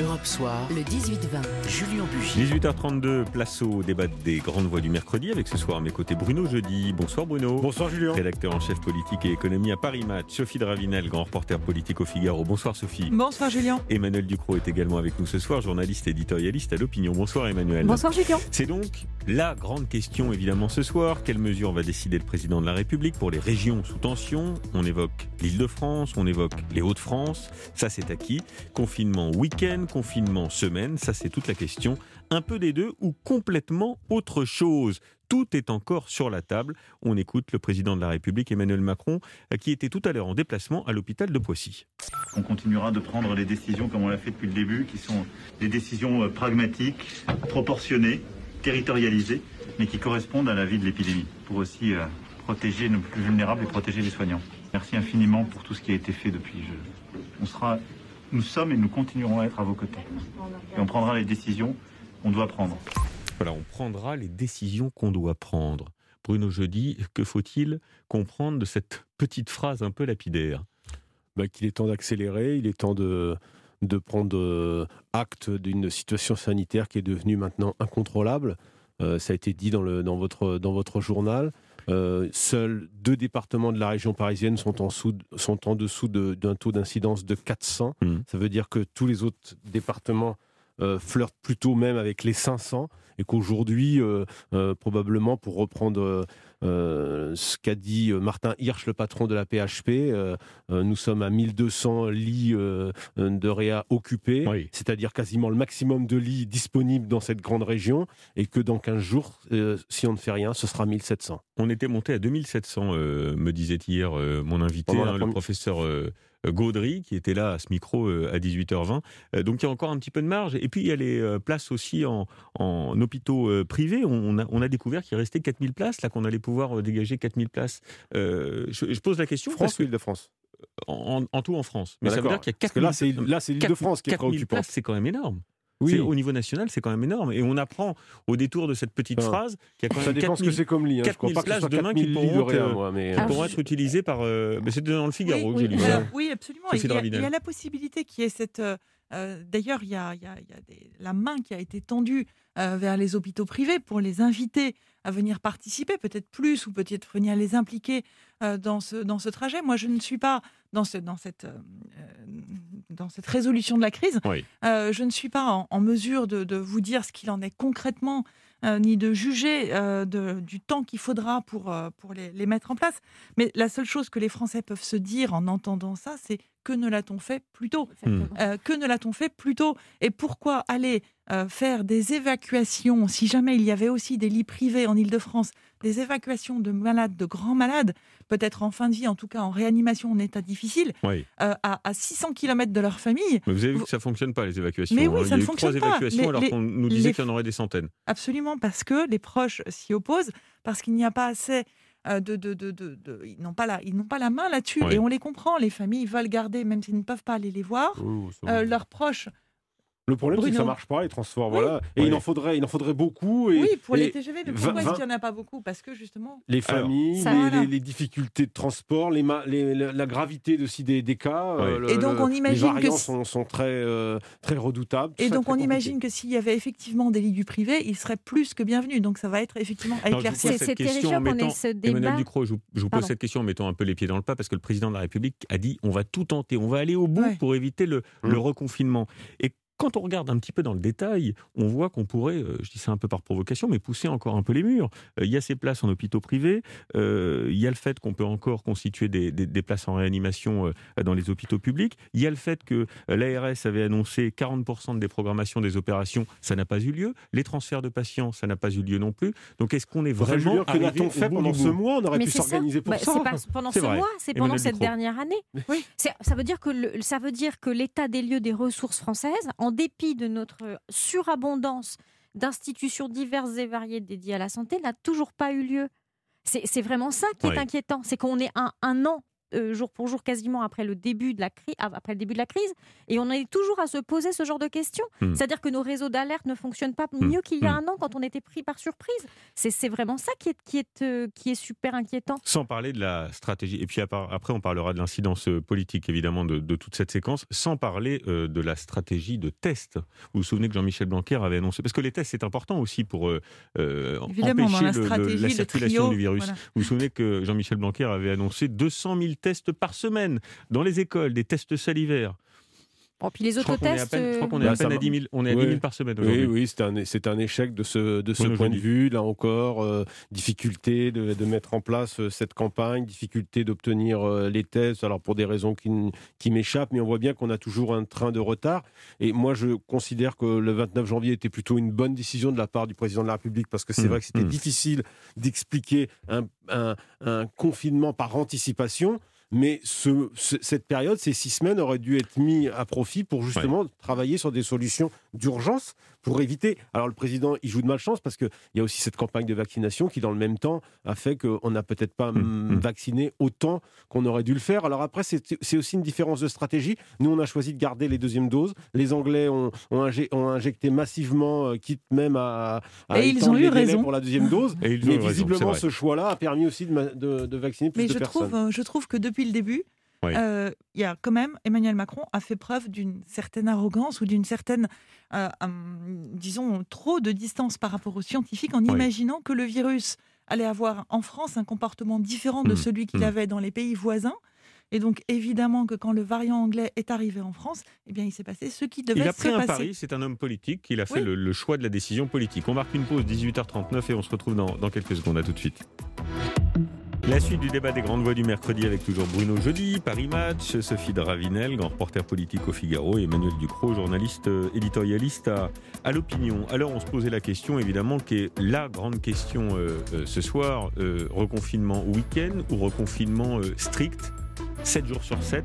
Europe Soir, le 18-20, Julien Bugy. 18h32, place au débat des grandes voix du mercredi avec ce soir à mes côtés Bruno Jeudi. Bonsoir Bruno. Bonsoir Julien. Rédacteur en chef politique et économie à Paris Match. Sophie Dravinel, grand reporter politique au Figaro. Bonsoir Sophie. Bonsoir Julien. Emmanuel Ducrot est également avec nous ce soir, journaliste éditorialiste à l'opinion. Bonsoir Emmanuel. Bonsoir Julien. C'est donc la grande question évidemment ce soir. Quelles mesures va décider le président de la République pour les régions sous tension? On évoque l'Île-de-France, on évoque les Hauts-de-France. Ça c'est acquis. Confinement week-end, confinement semaine, ça c'est toute la question. Un peu des deux ou complètement autre chose tout est encore sur la table. On écoute le président de la République, Emmanuel Macron, qui était tout à l'heure en déplacement à l'hôpital de Poissy. On continuera de prendre les décisions comme on l'a fait depuis le début, qui sont des décisions euh, pragmatiques, proportionnées, territorialisées, mais qui correspondent à la vie de l'épidémie, pour aussi euh, protéger nos plus vulnérables et protéger les soignants. Merci infiniment pour tout ce qui a été fait depuis. On sera, nous sommes et nous continuerons à être à vos côtés. Et on prendra les décisions qu'on doit prendre. Voilà, on prendra les décisions qu'on doit prendre. Bruno Jeudi, que faut-il comprendre de cette petite phrase un peu lapidaire bah, Qu'il est temps d'accélérer, il est temps de, de prendre euh, acte d'une situation sanitaire qui est devenue maintenant incontrôlable. Euh, ça a été dit dans, le, dans, votre, dans votre journal. Euh, seuls deux départements de la région parisienne sont en, sous, sont en dessous d'un taux d'incidence de 400. Mmh. Ça veut dire que tous les autres départements euh, flirtent plutôt même avec les 500 et qu'aujourd'hui, euh, euh, probablement pour reprendre ce qu'a dit Martin Hirsch, le patron de la PHP, nous sommes à 1200 lits de réa occupés, c'est-à-dire quasiment le maximum de lits disponibles dans cette grande région et que dans 15 jours, si on ne fait rien, ce sera 1700. On était monté à 2700, me disait hier mon invité, hein, le professeur Gaudry, qui était là à ce micro euh, à 18h20. Euh, donc il y a encore un petit peu de marge. Et puis il y a les euh, places aussi en, hôpitaux privés. On a, découvert qu'il restait 4000 places, là qu'on allait pouvoir dégager 4000 places. Je, pose la question. France ou Île-de-France? En, tout en France. Mais ça veut dire qu'il y a 4000 Parce que là, c'est l'Île-de-France qui est préoccupante. c'est quand même énorme. Oui. Au niveau national, c'est quand même énorme. Et on apprend au détour de cette petite phrase qu'il y a quand même ça dépend ce que c'est comme lit. Hein. 4000 places demain qui pourront, pourront être utilisées par. Euh, mais c'est dans le Figaro oui, que j'ai lu ça. Oui, absolument. Il y, a, il y, a, la possibilité qu'il y ait cette. Euh, D'ailleurs, il y a, il y a, il y a des, la main qui a été tendue euh, vers les hôpitaux privés pour les inviter à venir participer, peut-être plus, ou peut-être venir les impliquer euh, dans, ce, dans ce trajet. Moi, je ne suis pas dans, ce, dans cette dans cette résolution de la crise. Je ne suis pas en, mesure de, vous dire ce qu'il en est concrètement, euh, ni de juger euh, du temps qu'il faudra pour, pour les, mettre en place. Mais la seule chose que les Français peuvent se dire en entendant ça, c'est que ne l'a-t-on fait plus tôt? Que ne l'a-t-on fait plus tôt? Et pourquoi aller faire des évacuations, si jamais il y avait aussi des lits privés en Ile-de-France, des évacuations de malades, de grands malades, peut-être en fin de vie, en tout cas en réanimation en état difficile, euh, à, 600 km de leur famille? Mais vous avez vu que ça ne fonctionne pas, les évacuations. Mais oui, hein. ça ne fonctionne pas. trois évacuations alors qu'on nous disait qu'il y en aurait des centaines. Absolument, parce que les proches s'y opposent, parce qu'il n'y a pas assez euh, de, de, de, de, ils n'ont pas la, ils n'ont pas la main là-dessus et on les comprend. Les familles veulent garder, même s'ils ne peuvent pas aller les voir, euh, leurs proches le problème, c'est que ça marche pas, les transports. Voilà. Et il, en faudrait, il en faudrait beaucoup. Et, oui, pour les TGV, mais pourquoi est-ce qu'il n'y en a pas beaucoup? Parce que justement. Les familles, les, difficultés de transport, les, la gravité aussi des, des cas. Euh, et donc, on imagine les variants sont, sont, très, euh, très redoutables. Et donc, on imagine que s'il y avait effectivement des lits du privé, ils seraient plus que bienvenus. Donc, ça va être effectivement à éclaircir. C'est terrifiant qu'on ait ce débat. Emmanuel Ducrot, je, vous pose cette question en mettant un peu les pieds dans le pas, parce que le président de la République a dit on va tout tenter, on va aller au bout pour éviter le, le mmh. reconfinement. Et quand on regarde un petit peu dans le détail, on voit qu'on pourrait, euh, je dis ça un peu par provocation, mais pousser encore un peu les murs. Euh, il y a ces places en hôpitaux privés, euh, il y a le fait qu'on peut encore constituer des, places en réanimation dans les hôpitaux publics, il y a le fait que l'ARS avait annoncé 40% de déprogrammation des opérations, ça n'a pas eu lieu, les transferts de patients, ça n'a pas eu lieu non plus. Donc est-ce qu'on est vraiment... Que n'a-t-on fait pendant ce mois? On aurait pu s'organiser pour bah, ça. C'est pas pendant ce mois, c'est pendant cette dernière année. Oui. Ça veut dire que ça veut dire que l'état des lieux des ressources françaises, en dépit de notre surabondance d'institutions diverses et variées dédiées à la santé, n'a toujours pas eu lieu. C'est vraiment ça qui est inquiétant, c'est qu'on est un, un an euh, jour pour jour, quasiment après le début de la crise, après le début de la crise, et on est toujours à se poser ce genre de questions. Hmm. C'est-à-dire que nos réseaux d'alerte ne fonctionnent pas hmm. mieux qu'il y a hmm. un an quand on était pris par surprise. C'est vraiment ça qui est, qui est, euh, qui est super inquiétant. Sans parler de la stratégie. Et puis après, on parlera de l'incidence politique évidemment de, toute cette séquence. Sans parler de la stratégie de test. Vous vous souvenez que Jean-Michel Blanquer avait annoncé parce que les tests c'est important aussi pour empêcher la, circulation du virus. Vous vous souvenez que Jean-Michel Blanquer avait annoncé 200 000 tests par semaine dans les écoles, des tests salivaires. Oh, puis les autotests. Je crois qu'on est à peine, à, 10 000, on est à 10 000 par semaine aujourd'hui. Oui, oui c'est un, c'est un échec de ce, de ce point de vue. Là encore, euh, difficulté de, de, mettre en place euh, cette campagne, difficulté d'obtenir euh, les tests, alors pour des raisons qui, qui m'échappent, mais on voit bien qu'on a toujours un train de retard. Et moi, je considère que le 29 janvier était plutôt une bonne décision de la part du président de la République, parce que c'est mmh, vrai que c'était mmh. difficile d'expliquer un, un, un confinement par anticipation. Mais ce, cette période, ces six semaines, auraient dû être mis à profit pour justement travailler sur des solutions d'urgence pour éviter. Alors le président, il joue de malchance parce qu'il y a aussi cette campagne de vaccination qui, dans le même temps, a fait qu'on n'a peut-être pas mmh, mmh. vacciné autant qu'on aurait dû le faire. Alors après, c'est aussi une différence de stratégie. Nous, on a choisi de garder les deuxièmes doses. Les Anglais ont, ont, injecté massivement, euh, quitte même à, à et ils ont eu raison pour la deuxième dose. Et Mais visiblement, ce choix-là a permis aussi de, de, de vacciner plus Mais de je personnes. Trouve, euh, je trouve que depuis le début, euh, il y a quand même Emmanuel Macron a fait preuve d'une certaine arrogance ou d'une certaine, euh, hum, disons, trop de distance par rapport aux scientifiques en imaginant que le virus allait avoir en France un comportement différent de mmh. celui qu'il mmh. avait dans les pays voisins. Et donc, évidemment que quand le variant anglais est arrivé en France, eh bien, il s'est passé ce qui devait se passer. Il a pris un pari, c'est un homme politique, il a fait le, choix de la décision politique. On marque une pause, 18h39, et on se retrouve dans, dans quelques secondes. À tout de suite. La suite du débat des grandes voix du mercredi avec toujours Bruno Jeudi, Paris Match, Sophie Dravinel, grand reporter politique au Figaro, et Emmanuel Ducrot, journaliste euh, éditorialiste à, l'opinion. Alors on se posait la question évidemment qui est la grande question euh, euh, ce soir, reconfinement week-end ou reconfinement strict, 7 jours sur 7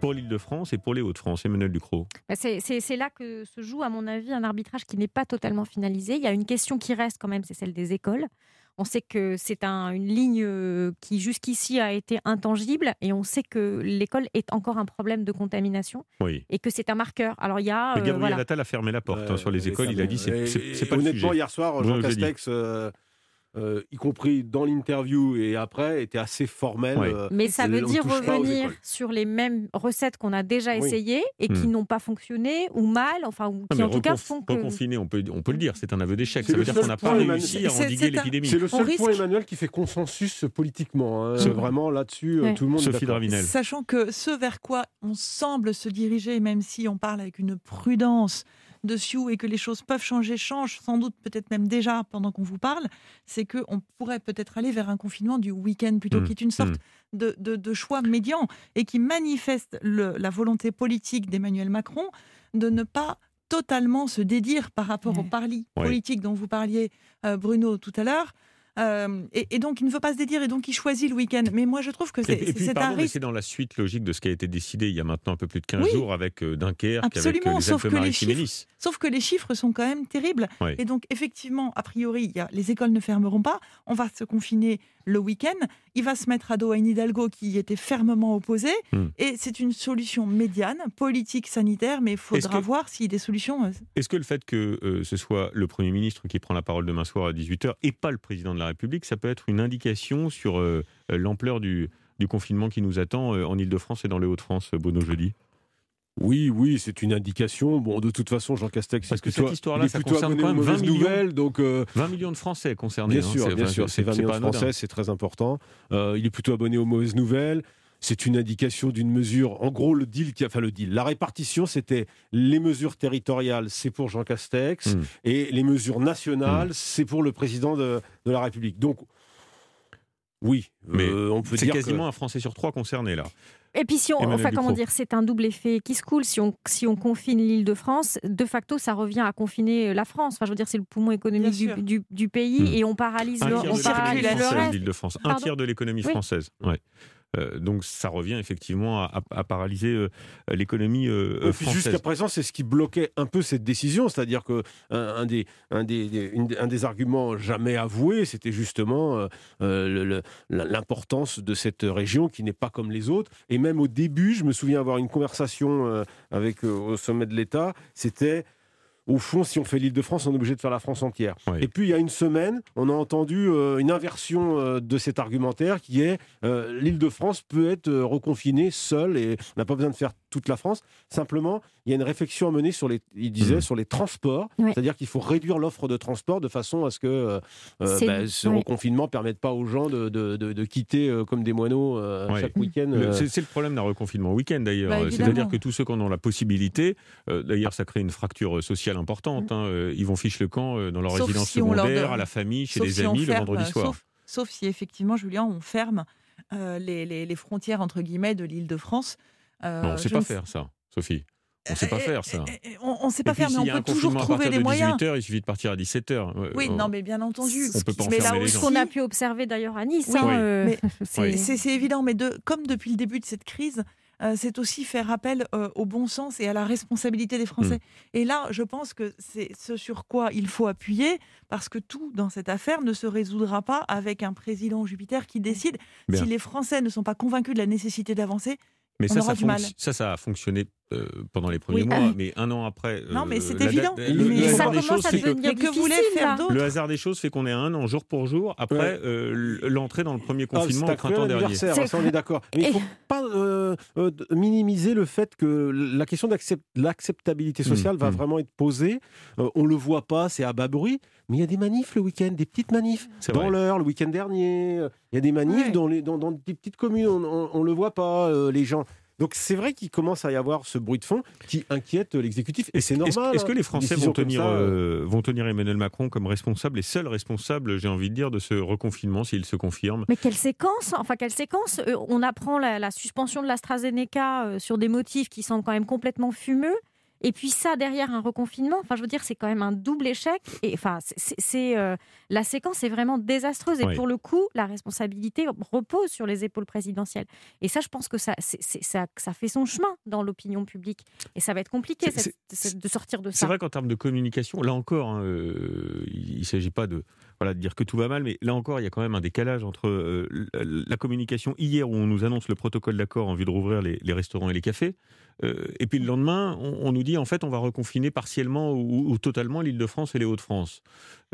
pour l'Île-de-France et pour les Hauts-de-France. Emmanuel Ducrot? Bah, c'est là que se joue, à mon avis, un arbitrage qui n'est pas totalement finalisé. Il y a une question qui reste quand même, c'est celle des écoles. On sait que c'est une ligne euh, qui jusqu'ici a été intangible et on sait que l'école est encore un problème de contamination et que c'est un marqueur. Alors il y a. Euh, Gabriel voilà. Attal a fermé la porte hein, sur les écoles. Il a dit c'est pas Honnêtement, le hier soir, Jean Castex. Euh, y compris dans l'interview et après, était assez formel. Euh, mais ça veut dire revenir sur les mêmes recettes qu'on a déjà essayées et qui hmm. n'ont pas fonctionné ou mal, enfin, ou qui en tout cas font que... Reconfiner, on peut, on peut le dire, c'est un aveu d'échec. Ça veut dire qu'on n'a pas réussi à endiguer l'épidémie. C'est le seul point, Emmanuel, qui fait consensus politiquement. Hein. Vraiment, là-dessus, euh, tout le monde Sophie Dravinel. Sachant que ce vers quoi on semble se diriger, même si on parle avec une prudence dessus et que les choses peuvent changer, changent sans doute peut-être même déjà pendant qu'on vous parle, c'est qu'on pourrait peut-être aller vers un confinement du week-end plutôt, mmh. qui est une sorte mmh. de, choix médian et qui manifeste la volonté politique d'Emmanuel Macron de ne pas totalement se dédire par rapport au parli politique dont vous parliez, euh, Bruno, tout à l'heure. Euh, et, donc, il ne veut pas se dédire et donc il choisit le week-end. Mais moi, je trouve que c'est un risque. C'est dans la suite logique de ce qui a été décidé il y a maintenant un peu plus de 15 jours avec euh, Dunkerque, Absolument, avec euh, les sauf que les chiffres, Sauf que les chiffres sont quand même terribles. Et donc, effectivement, a priori, y a, les écoles ne fermeront pas. On va se confiner le week-end. Il va se mettre à dos à une Hidalgo qui y était fermement opposée. Hmm. Et c'est une solution médiane, politique, sanitaire, mais il faudra voir s'il y a des solutions. Est-ce que le fait que ce soit le Premier ministre qui prend la parole demain soir à 18h et pas le président de la République, ça peut être une indication sur euh, euh, l'ampleur du, confinement qui nous attend euh, en Ile-de-France et dans les Hauts-de-France, Bono jeudi? Oui, oui, c'est une indication. Bon, de toute façon, Jean Castex, parce que cette histoire-là, ça concerne quand même 20 millions, nouvelles, donc 20 millions de Français concernés. Bien hein, sûr, bien sûr, c'est 20 millions de Français, c'est très important. il est plutôt abonné aux mauvaises nouvelles c'est une indication d'une mesure. En gros, le deal, qui, enfin le deal, la répartition, c'était les mesures territoriales, c'est pour Jean Castex, hmm. et les mesures nationales, hmm. c'est pour le président de, la République. Donc, oui, mais euh, on peut dire. C'est quasiment un Français sur trois concerné là. Et puis, si on, enfin, comment dire, c'est un double effet qui se coule. Si on, si on confine l'Île-de-France, de facto, ça revient à confiner la France. Enfin, je veux dire, c'est le poumon économique du, du, pays hmm. et on paralyse, un le, on paralyse le reste. Un tiers de l'économie française. Ouais. Euh, donc ça revient effectivement à, paralyser euh, l'économie euh, française. Jusqu'à présent, c'est ce qui bloquait un peu cette décision, c'est-à-dire que un, des, un, des, un des arguments jamais avoués, c'était justement l'importance de cette région qui n'est pas comme les autres. Et même au début, je me souviens avoir une conversation avec au sommet de l'État, c'était au fond, si on fait l'île de France, on est obligé de faire la France entière. Et puis, il y a une semaine, on a entendu euh, une inversion euh, de cet argumentaire qui est euh, l'île de France peut être reconfinée seule et on n'a pas besoin de faire toute la France. Simplement, il y a une réflexion à mener sur les, il disait, mmh. sur les transports. C'est-à-dire qu'il faut réduire l'offre de transport de façon à ce que bah, ce reconfinement ne permette pas aux gens de, de, quitter comme des moineaux chaque week-end. C'est le problème d'un reconfinement week-end d'ailleurs. Bah, C'est-à-dire que tous ceux qui en ont la possibilité, d'ailleurs, ça crée une fracture sociale importante. Hein. Euh, ils vont ficher le camp euh, dans leur résidence secondaire, à la famille, chez des amis le vendredi soir. Sauf, si effectivement, Julien, on ferme euh, les, frontières entre guillemets de l'île de France. On ne sait pas faire ça, Sophie. On ne sait pas faire ça. On ne sait pas faire, mais on peut toujours trouver les moyens. 18h, il suffit de partir à 17h. Oui, non, mais bien entendu. On peut pas mais là ce qu'on a pu observer d'ailleurs à Nice. Hein, c'est évident, mais de, comme depuis le début de cette crise, euh, c'est aussi faire appel euh, au bon sens et à la responsabilité des Français. Mm. Et là, je pense que c'est ce sur quoi il faut appuyer, parce que tout dans cette affaire ne se résoudra pas avec un président Jupiter qui décide. Si les Français ne sont pas convaincus de la nécessité d'avancer, mais on ça, aura ça, du mal. ça, ça a fonctionné euh, pendant les premiers mois, mais un an après. non, mais c'est évident. Le, ça commence à devenir que, vous faire Le hasard des choses fait qu'on est à un an, jour pour jour, après euh, l'entrée dans le premier ah, confinement au printemps dernier. Ça, on est d'accord. Mais il ne faut pas euh, minimiser le fait que la question de l'acceptabilité mmh, sociale va mmh. vraiment être posée. on ne le voit pas, c'est à bas bruit, mais il y a des manifs le week-end, des petites manifs. Dans l'heure, le week-end dernier, il y a des manifs dans, les, dans, dans, des petites communes, on ne le voit pas, les gens. Donc c'est vrai qu'il commence à y avoir ce bruit de fond qui inquiète l'exécutif et c'est normal. Est-ce que les Français vont tenir, euh, vont tenir Emmanuel Macron comme responsable et seul responsable, j'ai envie de dire, de ce reconfinement s'il se confirme Mais quelle séquence Enfin quelle séquence? Euh, On apprend la, suspension de l'AstraZeneca euh, sur des motifs qui semblent quand même complètement fumeux. Et puis ça, derrière un reconfinement, enfin, je veux dire, c'est quand même un double échec. Et enfin, c'est euh, la séquence est vraiment désastreuse. Et pour le coup, la responsabilité repose sur les épaules présidentielles. Et ça, je pense que ça, ça, ça fait son chemin dans l'opinion publique. Et ça va être compliqué de sortir de ça. C'est vrai qu'en termes de communication, là encore, hein, euh, il ne s'agit pas de de dire que tout va mal, mais là encore, il y a quand même un décalage entre euh, la communication hier où on nous annonce le protocole d'accord en vue de rouvrir les, restaurants et les cafés, euh, et puis le lendemain, on, nous dit en fait on va reconfiner partiellement ou, totalement l'Île-de-France et les Hauts-de-France.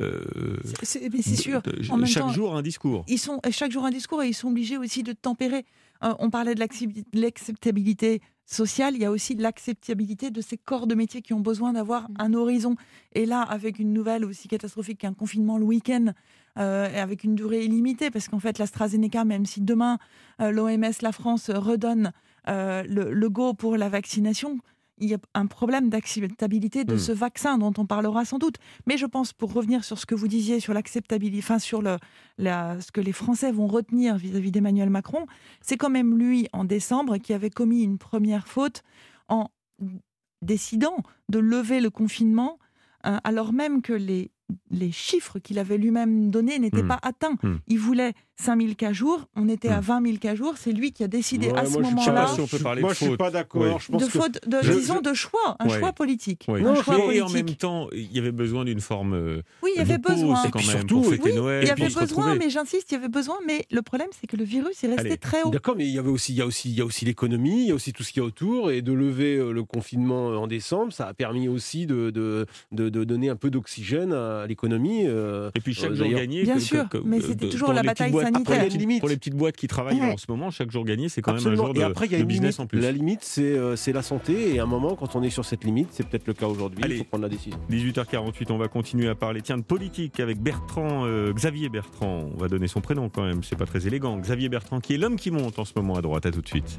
Euh, c'est sûr. chaque jour un discours. Ils sont chaque jour un discours et ils sont obligés aussi de tempérer. on parlait de l'acceptabilité social, il y a aussi l'acceptabilité de ces corps de métier qui ont besoin d'avoir mmh. un horizon. Et là, avec une nouvelle aussi catastrophique qu'un confinement le week-end, euh, avec une durée illimitée, parce qu'en fait, l'AstraZeneca, même si demain euh, l'OMS, la France redonne euh, le, go pour la vaccination, il y a un problème d'acceptabilité de hmm. ce vaccin dont on parlera sans doute. Mais je pense, pour revenir sur ce que vous disiez sur l'acceptabilité, enfin sur le, ce que les Français vont retenir vis-à-vis d'Emmanuel Macron, c'est quand même lui, en décembre, qui avait commis une première faute en décidant de lever le confinement, hein, alors même que les les chiffres qu'il avait lui-même donnés n'étaient hmm. pas atteints. Hmm. Il voulait 5 000 cas jour, on était à 20 hmm. 000 cas jour, c'est lui qui a décidé à ce moment-là. moi, je ne suis pas d'accord. De faute, de, disons, de choix, un choix politique. et en même temps, il y avait besoin d'une forme. Euh, oui, il y avait besoin. Quand même, pour fêter Noël. Il y avait besoin, mais j'insiste, il y avait besoin. Mais le problème, c'est que le virus est resté très haut. D'accord, mais il y avait aussi, il y a aussi, il y a aussi l'économie, il y a aussi tout ce qu'il y a autour, et de lever euh, le confinement en décembre, ça a permis aussi de, de, de donner un peu d'oxygène à l'économie. Euh, et puis chaque jour gagné. Bien sûr, mais c'était toujours la bataille sanitaire. Pour les petites boîtes qui travaillent en ce moment, chaque jour gagné, c'est quand même un jour de, et après, il y a une business en plus. La limite, euh, c'est la santé. Et à un moment, quand on est sur cette limite, c'est peut-être le cas aujourd'hui, il faut prendre la décision. 18h48, on va continuer à parler tiens, de politique avec Bertrand, euh, Xavier Bertrand. On va donner son prénom quand même, c'est pas très élégant. Xavier Bertrand, qui est l'homme qui monte en ce moment à droite. À tout de suite.